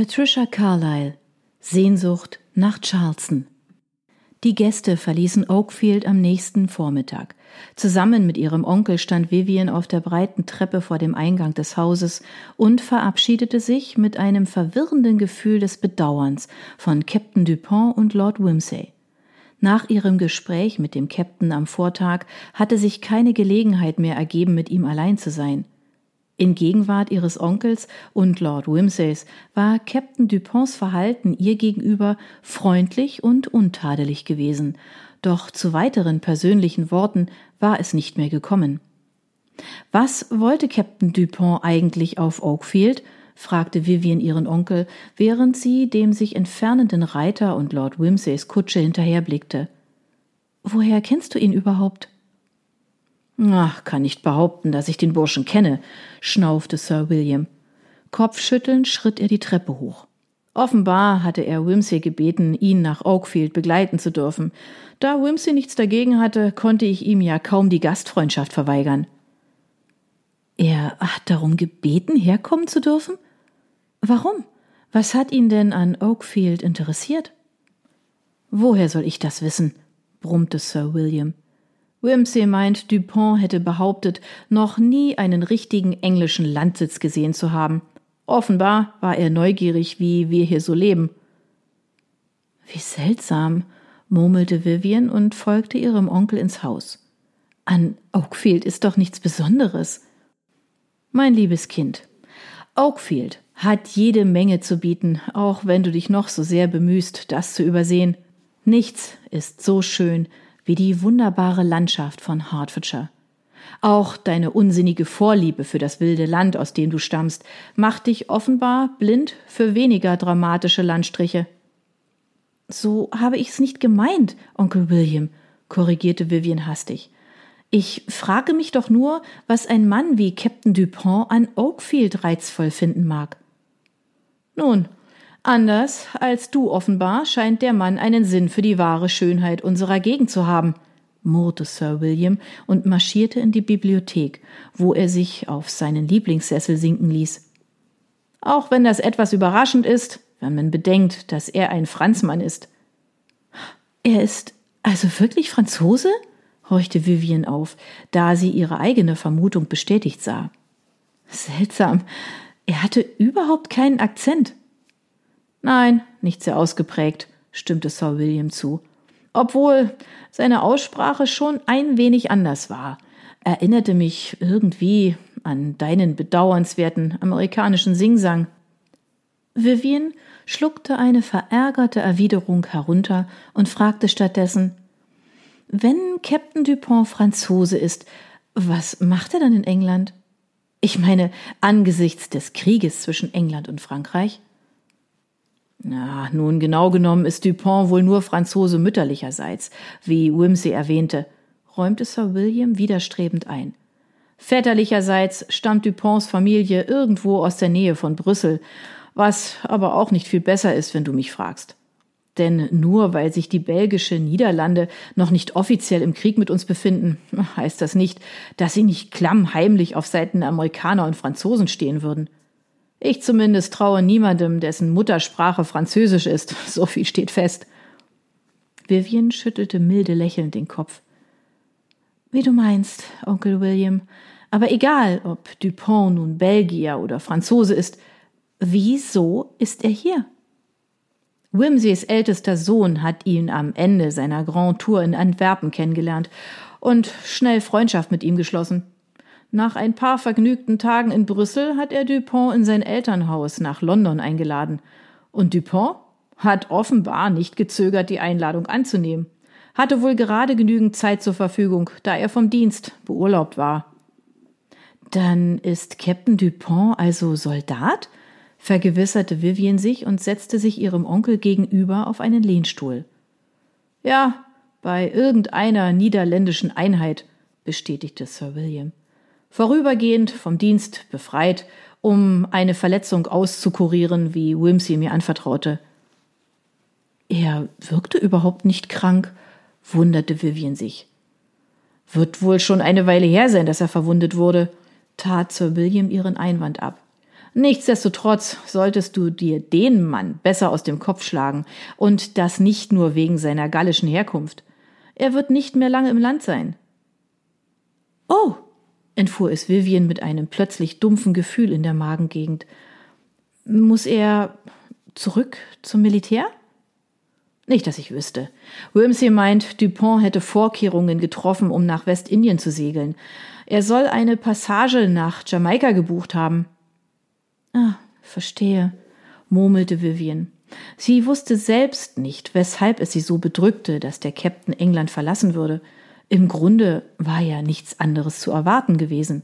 Patricia Carlyle Sehnsucht nach Charleston Die Gäste verließen Oakfield am nächsten Vormittag. Zusammen mit ihrem Onkel stand Vivian auf der breiten Treppe vor dem Eingang des Hauses und verabschiedete sich mit einem verwirrenden Gefühl des Bedauerns von Captain Dupont und Lord Wimsey. Nach ihrem Gespräch mit dem Captain am Vortag hatte sich keine Gelegenheit mehr ergeben, mit ihm allein zu sein. In Gegenwart ihres Onkels und Lord Wimseys war Captain Duponts Verhalten ihr gegenüber freundlich und untadelig gewesen, doch zu weiteren persönlichen Worten war es nicht mehr gekommen. Was wollte Captain Dupont eigentlich auf Oakfield? fragte Vivian ihren Onkel, während sie dem sich entfernenden Reiter und Lord Wimseys Kutsche hinterherblickte. Woher kennst du ihn überhaupt? Ach, kann nicht behaupten, dass ich den Burschen kenne, schnaufte Sir William. Kopfschüttelnd schritt er die Treppe hoch. Offenbar hatte er Wimsey gebeten, ihn nach Oakfield begleiten zu dürfen. Da Wimsey nichts dagegen hatte, konnte ich ihm ja kaum die Gastfreundschaft verweigern. Er hat darum gebeten, herkommen zu dürfen? Warum? Was hat ihn denn an Oakfield interessiert? Woher soll ich das wissen? brummte Sir William. Wimsey meint, Dupont hätte behauptet, noch nie einen richtigen englischen Landsitz gesehen zu haben. Offenbar war er neugierig, wie wir hier so leben. Wie seltsam, murmelte Vivian und folgte ihrem Onkel ins Haus. An Oakfield ist doch nichts Besonderes. Mein liebes Kind, Oakfield hat jede Menge zu bieten, auch wenn du dich noch so sehr bemühst, das zu übersehen. Nichts ist so schön wie die wunderbare Landschaft von Hertfordshire. Auch deine unsinnige Vorliebe für das wilde Land, aus dem du stammst, macht dich offenbar blind für weniger dramatische Landstriche. So habe ich es nicht gemeint, Onkel William, korrigierte Vivian hastig. Ich frage mich doch nur, was ein Mann wie Captain Dupont an Oakfield reizvoll finden mag. Nun, Anders als du offenbar scheint der Mann einen Sinn für die wahre Schönheit unserer Gegend zu haben, murrte Sir William und marschierte in die Bibliothek, wo er sich auf seinen Lieblingssessel sinken ließ. Auch wenn das etwas überraschend ist, wenn man bedenkt, dass er ein Franzmann ist. Er ist also wirklich Franzose? horchte Vivian auf, da sie ihre eigene Vermutung bestätigt sah. Seltsam. Er hatte überhaupt keinen Akzent. Nein, nicht sehr ausgeprägt, stimmte Sir William zu. Obwohl seine Aussprache schon ein wenig anders war. Erinnerte mich irgendwie an deinen bedauernswerten amerikanischen Singsang. Vivian schluckte eine verärgerte Erwiderung herunter und fragte stattdessen Wenn Captain Dupont Franzose ist, was macht er dann in England? Ich meine, angesichts des Krieges zwischen England und Frankreich? Ja, nun genau genommen ist Dupont wohl nur Franzose mütterlicherseits, wie Wimsey erwähnte, räumte Sir William widerstrebend ein. Väterlicherseits stammt Duponts Familie irgendwo aus der Nähe von Brüssel, was aber auch nicht viel besser ist, wenn du mich fragst. Denn nur weil sich die belgische Niederlande noch nicht offiziell im Krieg mit uns befinden, heißt das nicht, dass sie nicht klammheimlich auf Seiten Amerikaner und Franzosen stehen würden. Ich zumindest traue niemandem, dessen Muttersprache Französisch ist. So viel steht fest. Vivian schüttelte milde lächelnd den Kopf. Wie du meinst, Onkel William. Aber egal, ob Dupont nun Belgier oder Franzose ist, wieso ist er hier? Wimseys ältester Sohn hat ihn am Ende seiner Grand Tour in Antwerpen kennengelernt und schnell Freundschaft mit ihm geschlossen. Nach ein paar vergnügten Tagen in Brüssel hat er Dupont in sein Elternhaus nach London eingeladen. Und Dupont hat offenbar nicht gezögert, die Einladung anzunehmen. Hatte wohl gerade genügend Zeit zur Verfügung, da er vom Dienst beurlaubt war. Dann ist Captain Dupont also Soldat? vergewisserte Vivian sich und setzte sich ihrem Onkel gegenüber auf einen Lehnstuhl. Ja, bei irgendeiner niederländischen Einheit, bestätigte Sir William vorübergehend vom Dienst befreit, um eine Verletzung auszukurieren, wie Wimsey mir anvertraute. Er wirkte überhaupt nicht krank, wunderte Vivian sich. Wird wohl schon eine Weile her sein, dass er verwundet wurde, tat Sir William ihren Einwand ab. Nichtsdestotrotz solltest du dir den Mann besser aus dem Kopf schlagen, und das nicht nur wegen seiner gallischen Herkunft. Er wird nicht mehr lange im Land sein. Oh, entfuhr es Vivian mit einem plötzlich dumpfen Gefühl in der Magengegend. Muss er zurück zum Militär? Nicht, dass ich wüsste. Wimsey meint, Dupont hätte Vorkehrungen getroffen, um nach Westindien zu segeln. Er soll eine Passage nach Jamaika gebucht haben. Ah, verstehe, murmelte Vivian. Sie wusste selbst nicht, weshalb es sie so bedrückte, dass der Captain England verlassen würde. Im Grunde war ja nichts anderes zu erwarten gewesen.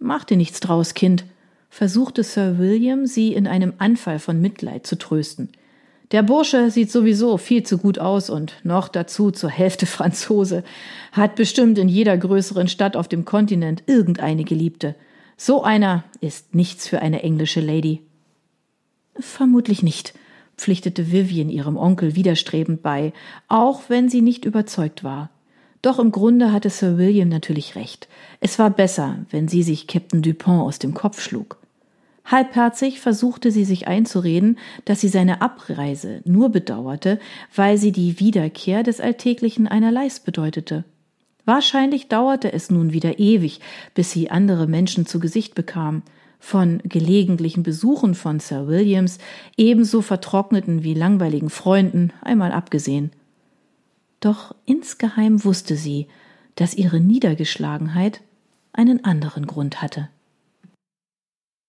Mach dir nichts draus, Kind, versuchte Sir William, sie in einem Anfall von Mitleid zu trösten. Der Bursche sieht sowieso viel zu gut aus und noch dazu zur Hälfte Franzose, hat bestimmt in jeder größeren Stadt auf dem Kontinent irgendeine Geliebte. So einer ist nichts für eine englische Lady. Vermutlich nicht, pflichtete Vivian ihrem Onkel widerstrebend bei, auch wenn sie nicht überzeugt war. Doch im Grunde hatte Sir William natürlich recht. Es war besser, wenn sie sich Captain Dupont aus dem Kopf schlug. Halbherzig versuchte sie sich einzureden, dass sie seine Abreise nur bedauerte, weil sie die Wiederkehr des alltäglichen Einerleis bedeutete. Wahrscheinlich dauerte es nun wieder ewig, bis sie andere Menschen zu Gesicht bekam, von gelegentlichen Besuchen von Sir Williams, ebenso vertrockneten wie langweiligen Freunden, einmal abgesehen. Doch insgeheim wusste sie, dass ihre Niedergeschlagenheit einen anderen Grund hatte.